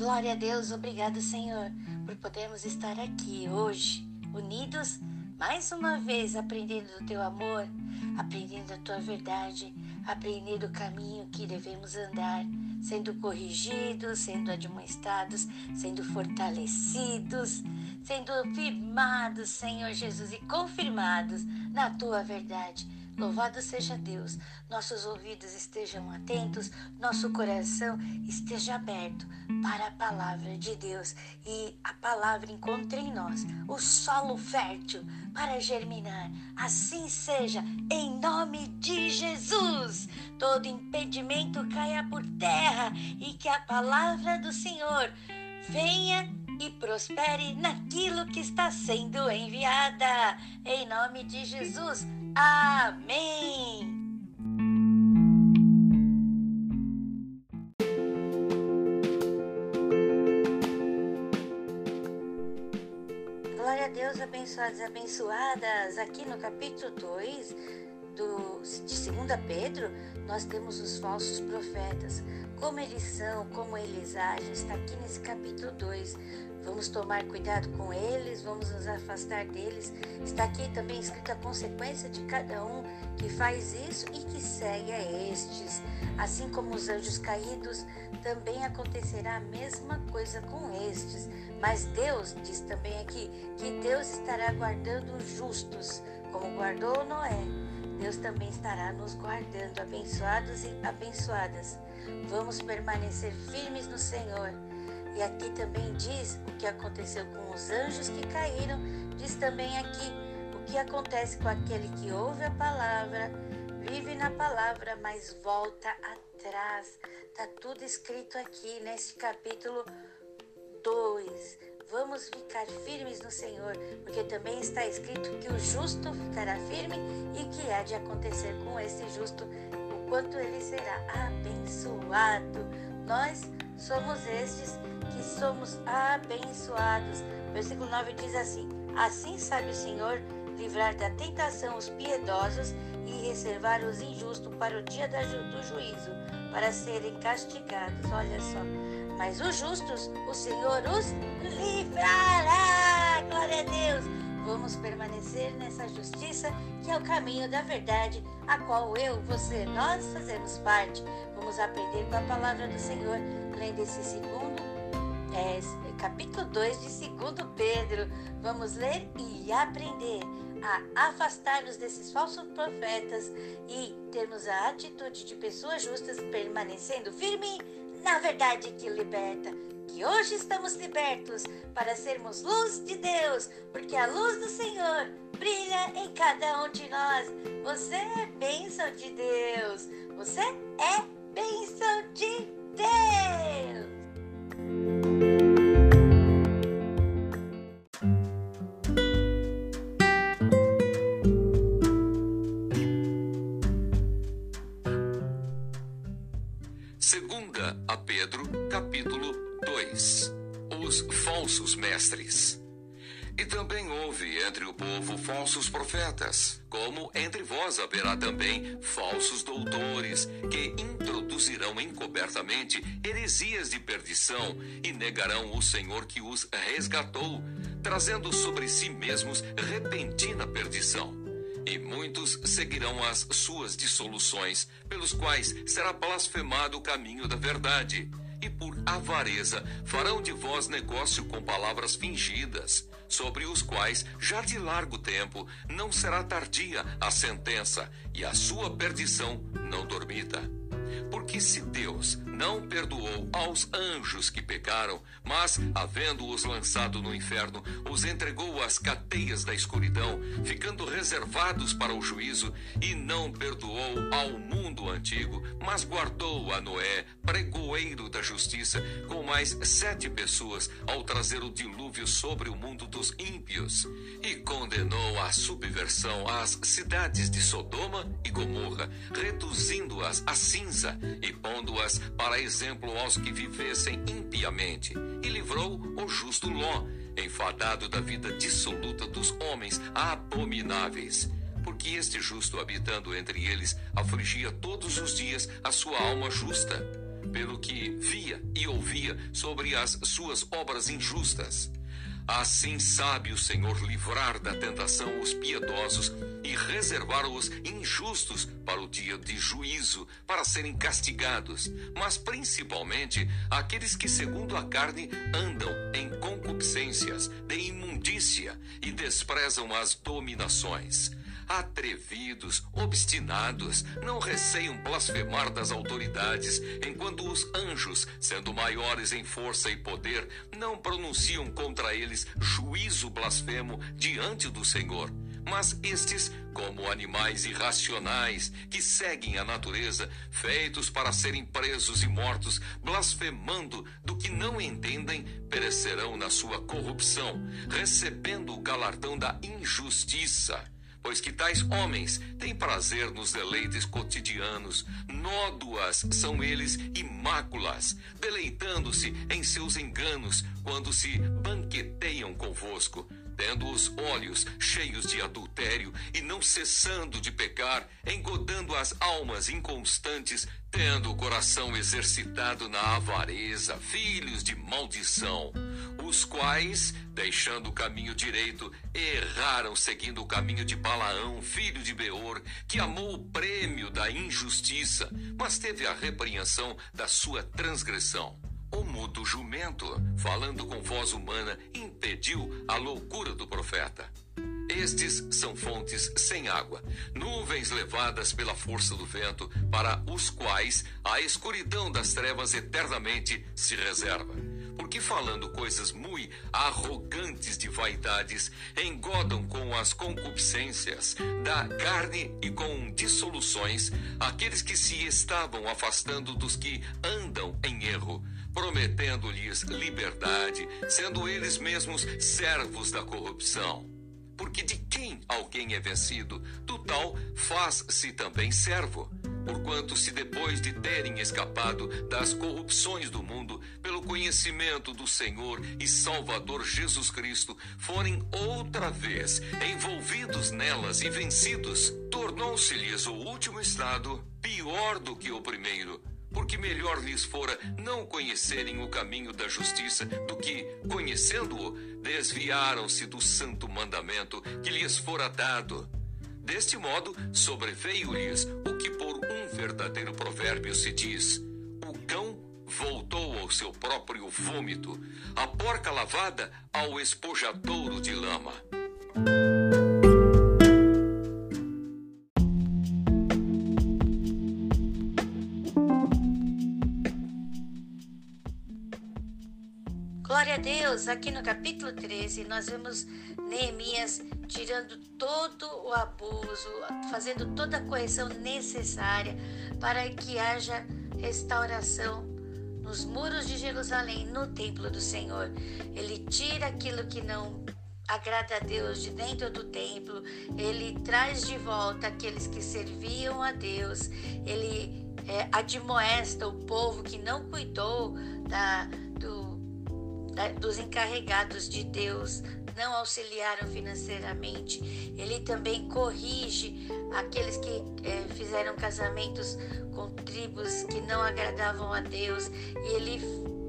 Glória a Deus, obrigado, Senhor, por podermos estar aqui hoje, unidos, mais uma vez aprendendo do teu amor, aprendendo da tua verdade, aprendendo o caminho que devemos andar, sendo corrigidos, sendo admoestados, sendo fortalecidos, sendo firmados, Senhor Jesus, e confirmados na tua verdade Louvado seja Deus, nossos ouvidos estejam atentos, nosso coração esteja aberto para a palavra de Deus e a palavra encontre em nós o solo fértil para germinar. Assim seja, em nome de Jesus. Todo impedimento caia por terra e que a palavra do Senhor venha e prospere naquilo que está sendo enviada. Em nome de Jesus. Amém. Glória a Deus, abençoados e abençoadas. Aqui no capítulo 2 do, de 2 Pedro, nós temos os falsos profetas. Como eles são, como eles agem, está aqui nesse capítulo 2. Vamos tomar cuidado com eles, vamos nos afastar deles. Está aqui também escrita a consequência de cada um que faz isso e que segue a estes. Assim como os anjos caídos, também acontecerá a mesma coisa com estes. Mas Deus, diz também aqui, que Deus estará guardando os justos, como guardou Noé. Deus também estará nos guardando, abençoados e abençoadas. Vamos permanecer firmes no Senhor e aqui também diz o que aconteceu com os anjos que caíram, diz também aqui o que acontece com aquele que ouve a palavra, vive na palavra, mas volta atrás. Tá tudo escrito aqui nesse capítulo 2. Vamos ficar firmes no Senhor, porque também está escrito que o justo ficará firme e que há de acontecer com esse justo, o quanto ele será abençoado. Nós somos estes que somos abençoados. Versículo 9 diz assim: Assim sabe o Senhor livrar da tentação os piedosos e reservar os injustos para o dia do juízo, para serem castigados. Olha só. Mas os justos, o Senhor os livrará. Glória a Deus. Vamos permanecer nessa justiça que é o caminho da verdade, a qual eu, você, nós fazemos parte. Vamos aprender com a palavra do Senhor, lendo esse segundo é, capítulo 2 de 2 Pedro. Vamos ler e aprender a afastar-nos desses falsos profetas e termos a atitude de pessoas justas, permanecendo firme na verdade que liberta. Que hoje estamos libertos para sermos luz de Deus, porque a luz do Senhor brilha em cada um de nós. Você é bênção de Deus. Você é bênção de Deus. Falsos mestres. E também houve entre o povo falsos profetas, como entre vós haverá também falsos doutores, que introduzirão encobertamente heresias de perdição e negarão o Senhor que os resgatou, trazendo sobre si mesmos repentina perdição. E muitos seguirão as suas dissoluções, pelos quais será blasfemado o caminho da verdade. E por avareza farão de vós negócio com palavras fingidas, sobre os quais já de largo tempo não será tardia a sentença, e a sua perdição não dormita. Porque se Deus não perdoou aos anjos que pecaram, mas, havendo-os lançado no inferno, os entregou às cadeias da escuridão, ficando reservados para o juízo, e não perdoou ao mundo antigo, mas guardou a Noé, pregoeiro da justiça, com mais sete pessoas, ao trazer o dilúvio sobre o mundo dos ímpios, e condenou a subversão às cidades de Sodoma e Gomorra, reduzindo-as a cinza e pondo-as para exemplo aos que vivessem impiamente, e livrou o justo Ló, enfadado da vida dissoluta dos homens abomináveis. Porque este justo, habitando entre eles, afligia todos os dias a sua alma justa. pelo que via e ouvia sobre as suas obras injustas. Assim sabe o Senhor livrar da tentação os piedosos e reservar os injustos para o dia de juízo, para serem castigados, mas principalmente aqueles que, segundo a carne, andam em concupiscências de imundícia e desprezam as dominações atrevidos, obstinados, não receiam blasfemar das autoridades, enquanto os anjos, sendo maiores em força e poder, não pronunciam contra eles juízo blasfemo diante do Senhor. Mas estes, como animais irracionais que seguem a natureza, feitos para serem presos e mortos, blasfemando do que não entendem, perecerão na sua corrupção, recebendo o galardão da injustiça pois que tais homens têm prazer nos deleites cotidianos, nódoas são eles e máculas, deleitando-se em seus enganos quando se banqueteiam convosco, tendo os olhos cheios de adultério e não cessando de pecar, engodando as almas inconstantes, tendo o coração exercitado na avareza, filhos de maldição os quais, deixando o caminho direito, erraram seguindo o caminho de Balaão, filho de Beor, que amou o prêmio da injustiça, mas teve a repreensão da sua transgressão. O mudo jumento, falando com voz humana, impediu a loucura do profeta. Estes são fontes sem água, nuvens levadas pela força do vento, para os quais a escuridão das trevas eternamente se reserva porque falando coisas muito arrogantes de vaidades, engodam com as concupiscências da carne e com dissoluções aqueles que se estavam afastando dos que andam em erro, prometendo-lhes liberdade, sendo eles mesmos servos da corrupção. Porque de quem alguém é vencido, do tal faz-se também servo porquanto se depois de terem escapado das corrupções do mundo, pelo conhecimento do Senhor e Salvador Jesus Cristo, forem outra vez envolvidos nelas e vencidos, tornou-se-lhes o último estado pior do que o primeiro. Porque melhor lhes fora não conhecerem o caminho da justiça do que, conhecendo-o, desviaram-se do santo mandamento que lhes fora dado. Deste modo, sobreveio-lhes o que por um verdadeiro provérbio se diz: o cão voltou ao seu próprio vômito, a porca lavada ao espojadouro de lama. Aqui no capítulo 13, nós vemos Neemias tirando todo o abuso, fazendo toda a correção necessária para que haja restauração nos muros de Jerusalém, no templo do Senhor. Ele tira aquilo que não agrada a Deus de dentro do templo, ele traz de volta aqueles que serviam a Deus, ele é, admoesta o povo que não cuidou da, do, dos encarregados de Deus, não auxiliaram financeiramente. Ele também corrige aqueles que é, fizeram casamentos com tribos que não agradavam a Deus. E ele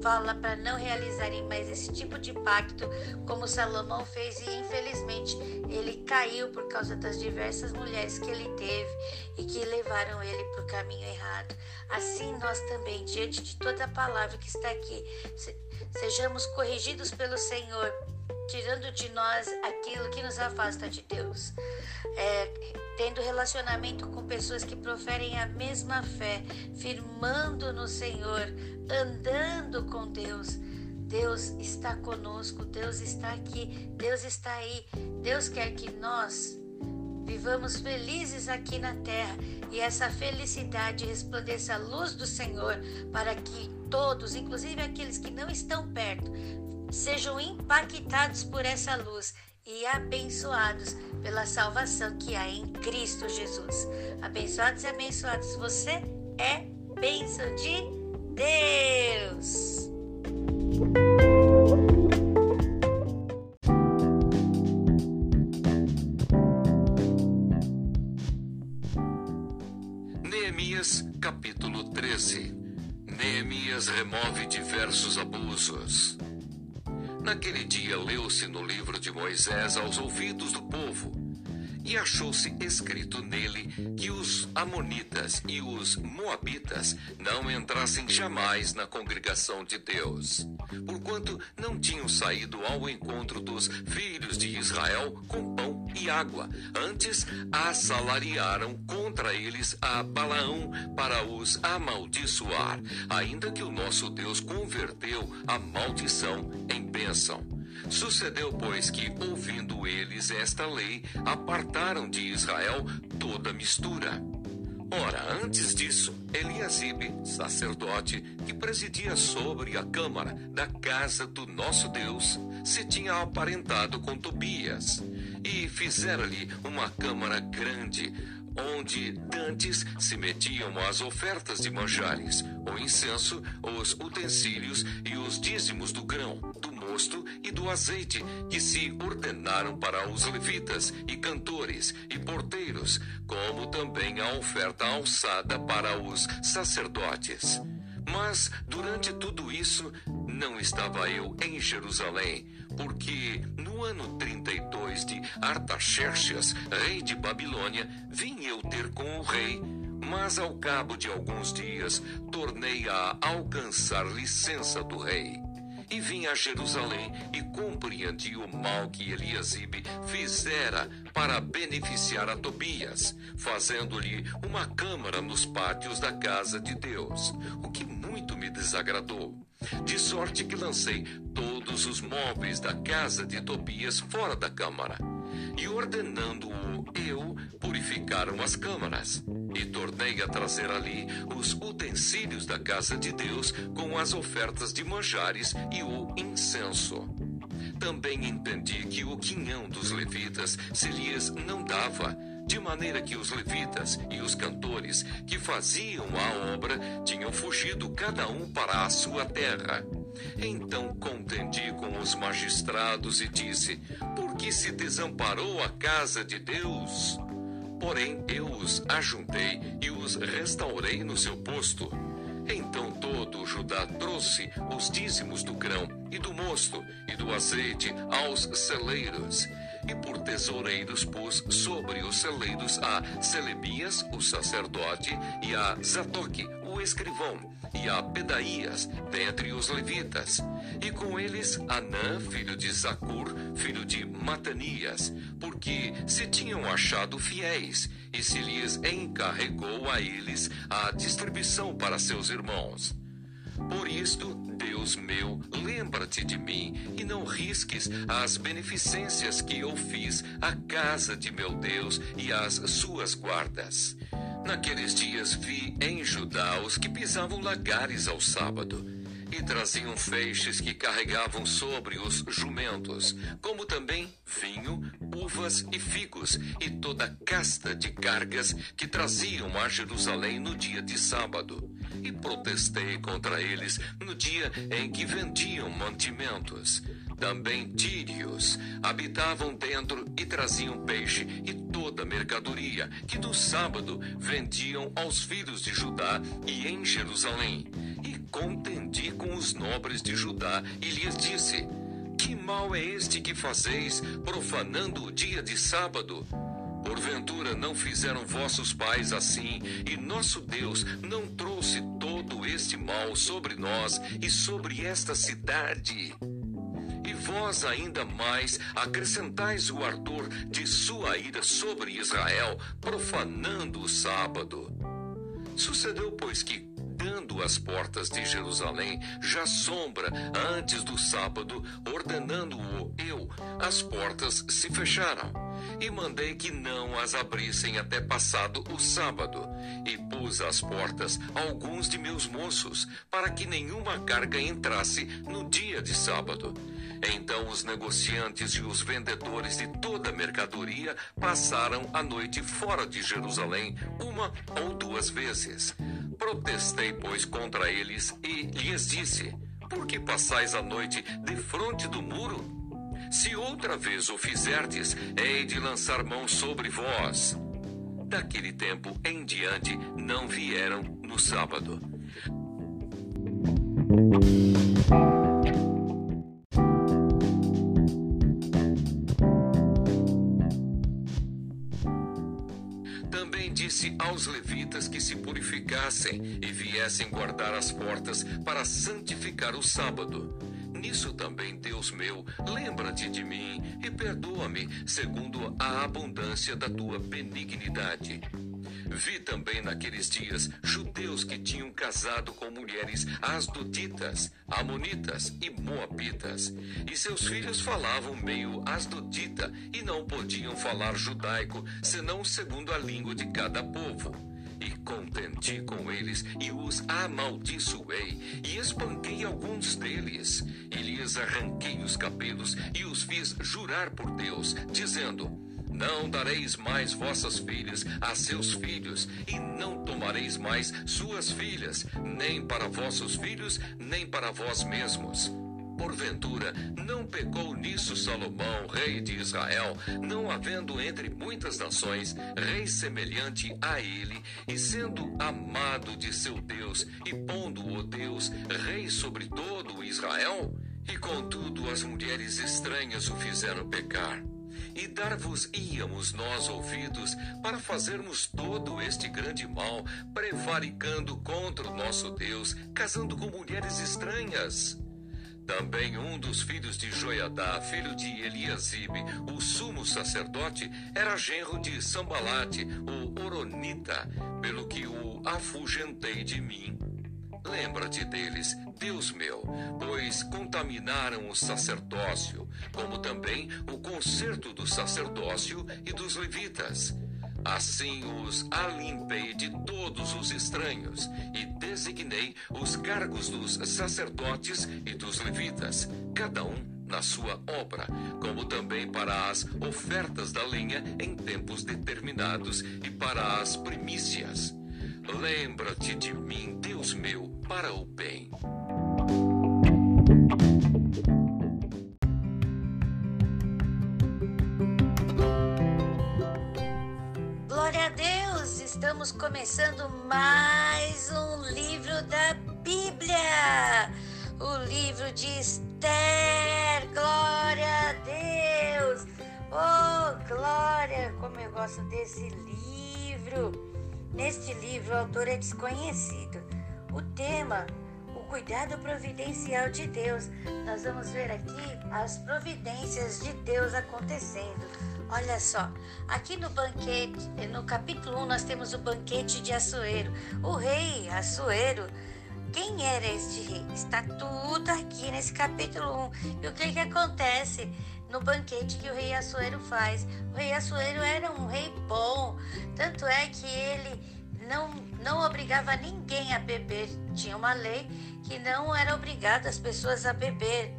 fala para não realizarem mais esse tipo de pacto, como Salomão fez, e infelizmente ele caiu por causa das diversas mulheres que ele teve e que levaram ele para o caminho errado. Assim, nós também, diante de toda a palavra que está aqui, sejamos corrigidos pelo Senhor tirando de nós aquilo que nos afasta de Deus. É, tendo relacionamento com pessoas que proferem a mesma fé, firmando no Senhor, andando com Deus. Deus está conosco, Deus está aqui, Deus está aí. Deus quer que nós vivamos felizes aqui na terra e essa felicidade resplandeça a luz do Senhor para que todos, inclusive aqueles que não estão perto, sejam impactados por essa luz e abençoados pela salvação que há em Cristo Jesus. Abençoados e abençoados, você é bênção de Deus. Diversos abusos. Naquele dia leu-se no livro de Moisés aos ouvidos do povo e achou-se escrito nele que os Amonitas e os Moabitas não entrassem jamais na congregação de Deus, porquanto não tinham saído ao encontro dos filhos de Israel com pão e água, antes assalariaram contra eles a Balaão para os amaldiçoar, ainda que o nosso Deus converteu a maldição em bênção. Sucedeu, pois, que, ouvindo eles esta lei, apartaram de Israel toda mistura. Ora, antes disso, Eliasibe, sacerdote, que presidia sobre a câmara da casa do nosso Deus, se tinha aparentado com Tobias, e fizera-lhe uma câmara grande, onde dantes se metiam as ofertas de manjares, o incenso, os utensílios e os dízimos do grão, do mosto e do azeite, que se ordenaram para os levitas e cantores e porteiros, como também a oferta alçada para os sacerdotes. Mas durante tudo isso, não estava eu em Jerusalém, porque no ano 32 de Artaxerxes, rei de Babilônia, vim eu ter com o rei mas ao cabo de alguns dias tornei a alcançar licença do rei e vim a Jerusalém e compreendi o mal que Eliasibe fizera para beneficiar a Tobias, fazendo-lhe uma câmara nos pátios da casa de Deus, o que muito me desagradou. De sorte que lancei todos os móveis da casa de Tobias fora da câmara, e ordenando-o eu, purificaram as câmaras. E tornei a trazer ali os utensílios da casa de Deus com as ofertas de manjares e o incenso. Também entendi que o quinhão dos levitas se lhes não dava, de maneira que os levitas e os cantores que faziam a obra tinham fugido cada um para a sua terra. Então contendi com os magistrados e disse: Por que se desamparou a casa de Deus? Porém, eu os ajuntei e os restaurei no seu posto. Então todo Judá trouxe os dízimos do grão e do mosto e do azeite aos celeiros. E por tesoureiros pôs sobre os celeiros a Selebias, o sacerdote, e a Zadok, o escrivão, e a Pedaías, dentre os levitas, e com eles Anã, filho de Zacur, filho de Matanias, porque se tinham achado fiéis, e se lhes encarregou a eles a distribuição para seus irmãos. Por isto, Deus meu, lembra-te de mim e não risques as beneficências que eu fiz à casa de meu Deus e às suas guardas. Naqueles dias vi em Judá os que pisavam lagares ao sábado e traziam feixes que carregavam sobre os jumentos, como também vinho, uvas e figos, e toda casta de cargas que traziam a Jerusalém no dia de sábado. E protestei contra eles no dia em que vendiam mantimentos. Também tírios habitavam dentro e traziam peixe e toda mercadoria que no sábado vendiam aos filhos de Judá e em Jerusalém. E contendi com os nobres de Judá e lhes disse: Que mal é este que fazeis, profanando o dia de sábado? Porventura não fizeram vossos pais assim, e nosso Deus não trouxe este mal sobre nós e sobre esta cidade? vós ainda mais acrescentais o ardor de sua ira sobre Israel, profanando o sábado. Sucedeu, pois, que, dando as portas de Jerusalém já sombra antes do sábado, ordenando-o eu, as portas se fecharam. E mandei que não as abrissem até passado o sábado. E pus às portas alguns de meus moços, para que nenhuma carga entrasse no dia de sábado. Então os negociantes e os vendedores de toda a mercadoria passaram a noite fora de Jerusalém uma ou duas vezes. Protestei, pois, contra eles e lhes disse: Por que passais a noite defronte do muro? Se outra vez o fizerdes, hei de lançar mão sobre vós. Daquele tempo em diante não vieram no sábado. Também disse aos levitas que se purificassem e viessem guardar as portas para santificar o sábado. Nisso também, Deus meu, lembra-te de mim e perdoa-me segundo a abundância da tua benignidade. Vi também naqueles dias judeus que tinham casado com mulheres asdoditas, amonitas e moabitas, e seus filhos falavam meio asdodita e não podiam falar judaico, senão segundo a língua de cada povo. E contendi com eles e os amaldiçoei e espanquei alguns deles e lhes arranquei os cabelos e os fiz jurar por Deus, dizendo: não dareis mais vossas filhas a seus filhos, e não tomareis mais suas filhas, nem para vossos filhos, nem para vós mesmos. Porventura, não pecou nisso Salomão, rei de Israel, não havendo entre muitas nações rei semelhante a ele, e sendo amado de seu Deus, e pondo-o Deus rei sobre todo Israel? E contudo as mulheres estranhas o fizeram pecar e dar-vos-íamos nós ouvidos para fazermos todo este grande mal, prevaricando contra o nosso Deus, casando com mulheres estranhas. Também um dos filhos de Joiadá, filho de Eliasibe, o sumo sacerdote, era genro de Sambalate, o Oronita, pelo que o afugentei de mim. Lembra-te deles, Deus meu, pois contaminaram o sacerdócio, como também o concerto do sacerdócio e dos levitas. Assim os alimpei de todos os estranhos e designei os cargos dos sacerdotes e dos levitas, cada um na sua obra, como também para as ofertas da lenha em tempos determinados e para as primícias. Lembra-te de mim, Deus meu, para o bem. Estamos começando mais um livro da Bíblia, o livro de Esther. Glória a Deus! Oh, glória! Como eu gosto desse livro! Neste livro, o autor é desconhecido. O tema, o cuidado providencial de Deus. Nós vamos ver aqui as providências de Deus acontecendo. Olha só, aqui no banquete, no capítulo 1, nós temos o banquete de Assuero. O rei Assuero quem era este rei? Está tudo aqui nesse capítulo 1. E o que, que acontece no banquete que o rei Assuero faz? O rei Assuero era um rei bom, tanto é que ele não, não obrigava ninguém a beber. Tinha uma lei que não era obrigado as pessoas a beber.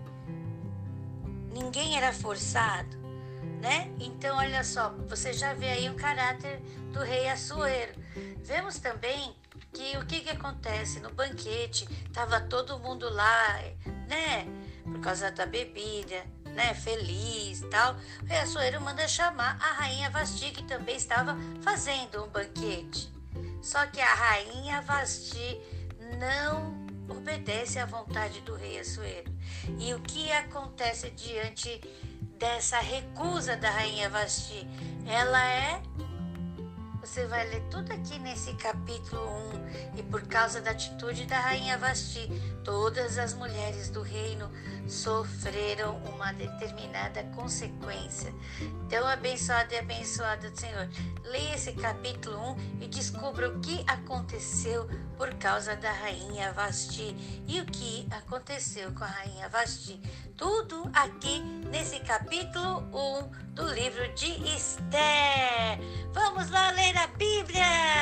Ninguém era forçado, né? Então, olha só, você já vê aí o caráter do rei Assuero. Vemos também que o que, que acontece no banquete, tava todo mundo lá, né? Por causa da bebida, né? Feliz tal. O rei Assuero manda chamar a rainha Vasti, que também estava fazendo um banquete. Só que a rainha Vasti não obedece à vontade do rei Assuero. E o que acontece diante dessa recusa da rainha Vasti? Ela é você vai ler tudo aqui nesse capítulo 1. E por causa da atitude da rainha Vasti, todas as mulheres do reino sofreram uma determinada consequência. Então, abençoado e abençoado Senhor, leia esse capítulo 1 e descubra o que aconteceu por causa da rainha Vasti e o que aconteceu com a rainha Vasti. Tudo aqui nesse capítulo 1 do livro de Esther. Vamos lá ler a Bíblia!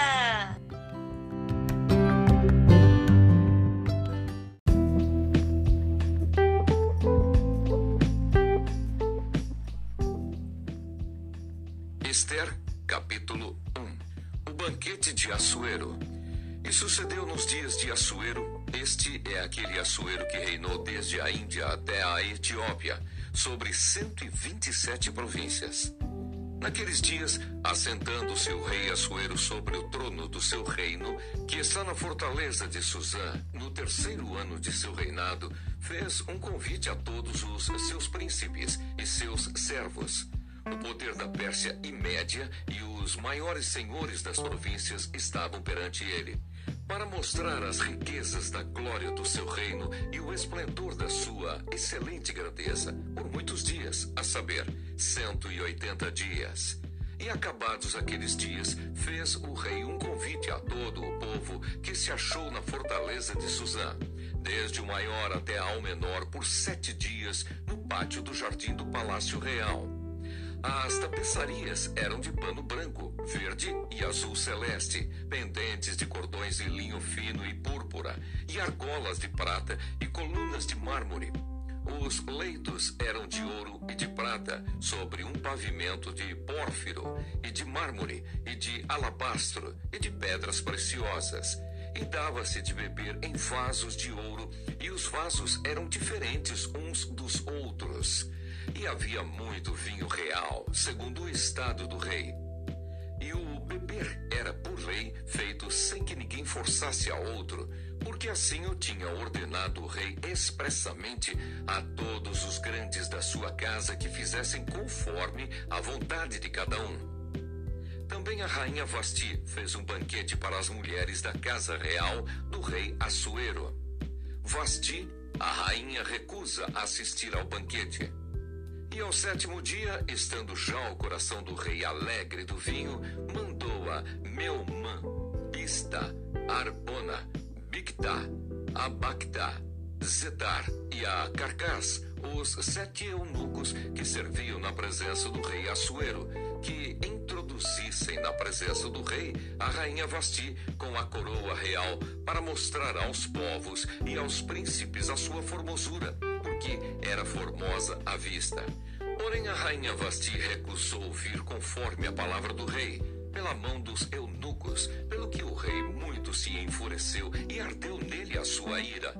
Esther, capítulo 1 O banquete de Assuero. E sucedeu nos dias de Assuero, este é aquele Assuero que reinou desde a Índia até a Etiópia, sobre 127 províncias. Naqueles dias, assentando-se o rei Assuero sobre o trono do seu reino, que está na fortaleza de Suzã, no terceiro ano de seu reinado, fez um convite a todos os seus príncipes e seus servos. O poder da Pérsia e Média e os maiores senhores das províncias estavam perante ele para mostrar as riquezas da glória do seu reino e o esplendor da sua excelente grandeza, por muitos dias, a saber, 180 dias. E acabados aqueles dias, fez o rei um convite a todo o povo que se achou na fortaleza de Suzã, desde o maior até ao menor, por sete dias, no pátio do jardim do palácio real. As tapeçarias eram de pano branco, verde e azul celeste, pendentes de cordões de linho fino e púrpura, e argolas de prata e colunas de mármore. Os leitos eram de ouro e de prata, sobre um pavimento de pórfiro, e de mármore, e de alabastro, e de pedras preciosas. E dava-se de beber em vasos de ouro, e os vasos eram diferentes uns dos outros e havia muito vinho real, segundo o estado do rei. E o beber era, por lei, feito sem que ninguém forçasse a outro, porque assim o tinha ordenado o rei expressamente a todos os grandes da sua casa que fizessem conforme a vontade de cada um. Também a rainha Vasti fez um banquete para as mulheres da casa real do rei Assuero. Vasti, a rainha, recusa assistir ao banquete. E ao sétimo dia, estando já o coração do rei alegre do vinho, mandou a Meumã, Pista, Arbona, Bictá, Abactá, Zedar e a Carcás, os sete eunucos que serviam na presença do rei Assuero, que introduzissem na presença do rei a rainha Vasti com a coroa real para mostrar aos povos e aos príncipes a sua formosura que era formosa à vista. Porém, a rainha Vasti recusou vir conforme a palavra do rei, pela mão dos eunucos, pelo que o rei muito se enfureceu e ardeu nele a sua ira.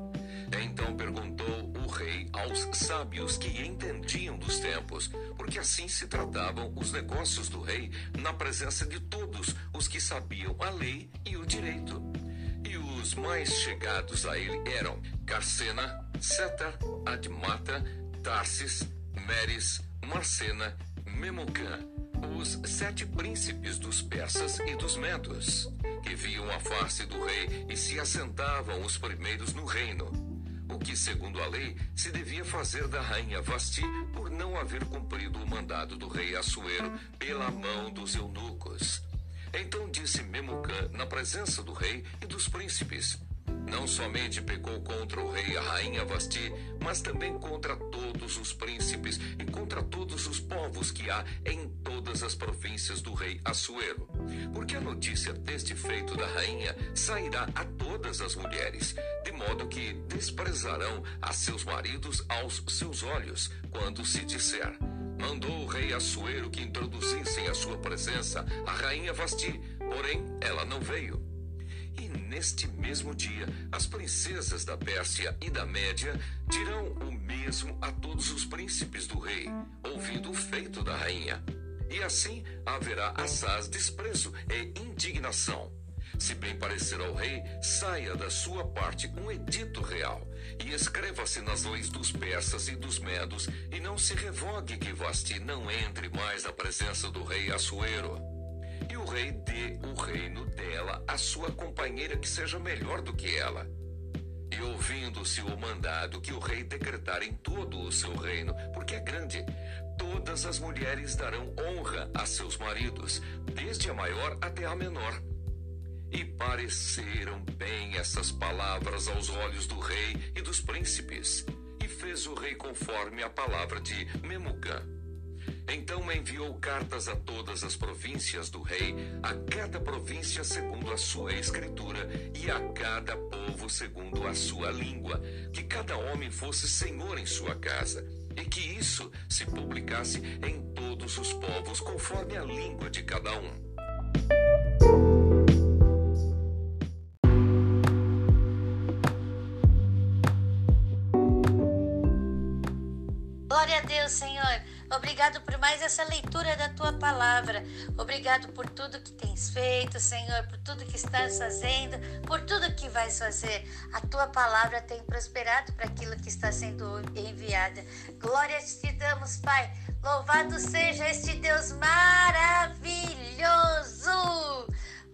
Então perguntou o rei aos sábios que entendiam dos tempos, porque assim se tratavam os negócios do rei na presença de todos os que sabiam a lei e o direito. E os mais chegados a ele eram Carcena, Setar, Admata, Tarsis, Meres, Marcena, Memucã, os sete príncipes dos persas e dos medos, que viam a face do rei e se assentavam os primeiros no reino. O que, segundo a lei, se devia fazer da rainha Vasti por não haver cumprido o mandado do rei Assuero pela mão dos eunucos. Então disse Memucã na presença do rei e dos príncipes: não somente pecou contra o rei e a rainha Vasti, mas também contra todos os príncipes e contra todos os povos que há em todas as províncias do rei Assuero. Porque a notícia deste feito da rainha sairá a todas as mulheres, de modo que desprezarão a seus maridos aos seus olhos, quando se disser: Mandou o rei Assuero que introduzissem a sua presença a rainha Vasti, porém ela não veio. Neste mesmo dia, as princesas da Pérsia e da Média dirão o mesmo a todos os príncipes do rei, ouvindo o feito da rainha. E assim haverá assaz desprezo e indignação. Se bem parecer ao rei, saia da sua parte um edito real, e escreva-se nas leis dos persas e dos medos, e não se revogue que Vasti não entre mais na presença do rei Assuero e o rei dê o reino dela à sua companheira que seja melhor do que ela. E ouvindo-se o mandado que o rei decretar em todo o seu reino, porque é grande, todas as mulheres darão honra a seus maridos, desde a maior até a menor. E pareceram bem essas palavras aos olhos do rei e dos príncipes, e fez o rei conforme a palavra de Memucã. Então enviou cartas a todas as províncias do rei, a cada província segundo a sua escritura, e a cada povo segundo a sua língua, que cada homem fosse senhor em sua casa, e que isso se publicasse em todos os povos, conforme a língua de cada um. Glória a Deus, Senhor Obrigado por mais essa leitura da tua palavra. Obrigado por tudo que tens feito, Senhor, por tudo que estás fazendo, por tudo que vais fazer. A tua palavra tem prosperado para aquilo que está sendo enviada. Glória te damos, Pai. Louvado seja este Deus maravilhoso.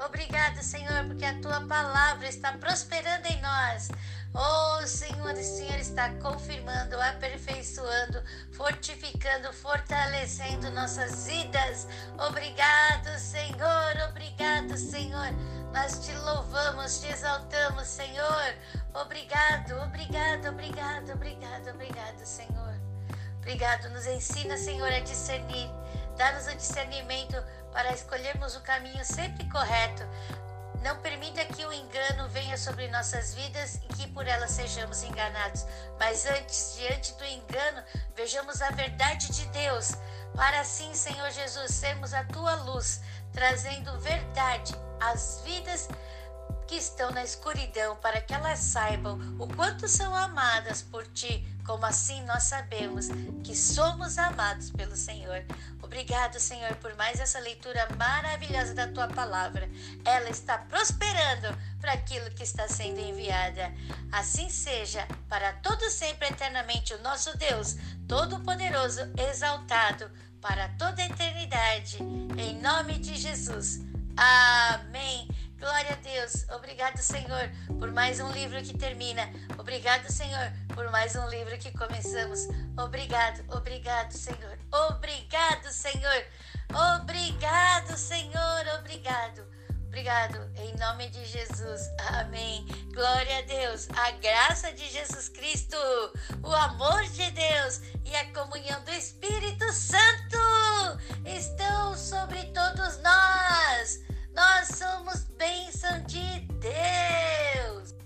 Obrigado, Senhor, porque a tua palavra está prosperando em nós. Oh, Senhor, o Senhor está confirmando, aperfeiçoando, fortificando, fortalecendo nossas vidas. Obrigado, Senhor, obrigado, Senhor. Nós te louvamos, te exaltamos, Senhor. Obrigado, obrigado, obrigado, obrigado, obrigado, Senhor. Obrigado, nos ensina, Senhor, a discernir. Dá-nos o discernimento para escolhermos o caminho sempre correto. Não permita que o engano venha sobre nossas vidas e que por ela sejamos enganados. Mas antes, diante do engano, vejamos a verdade de Deus. Para assim, Senhor Jesus, sermos a tua luz, trazendo verdade às vidas que estão na escuridão, para que elas saibam o quanto são amadas por ti, como assim nós sabemos que somos amados pelo Senhor. Obrigado, Senhor, por mais essa leitura maravilhosa da tua palavra. Ela está prosperando para aquilo que está sendo enviada. Assim seja, para todo sempre eternamente o nosso Deus, todo-poderoso, exaltado para toda a eternidade. Em nome de Jesus. Amém. Glória a Deus. Obrigado, Senhor, por mais um livro que termina. Obrigado, Senhor, por mais um livro que começamos. Obrigado, obrigado, Senhor. Obrigado, Senhor. Obrigado, Senhor. Obrigado. Obrigado, em nome de Jesus. Amém. Glória a Deus. A graça de Jesus Cristo, o amor de Deus e a comunhão do Espírito Santo estão sobre todos nós nós somos bênção de Deus.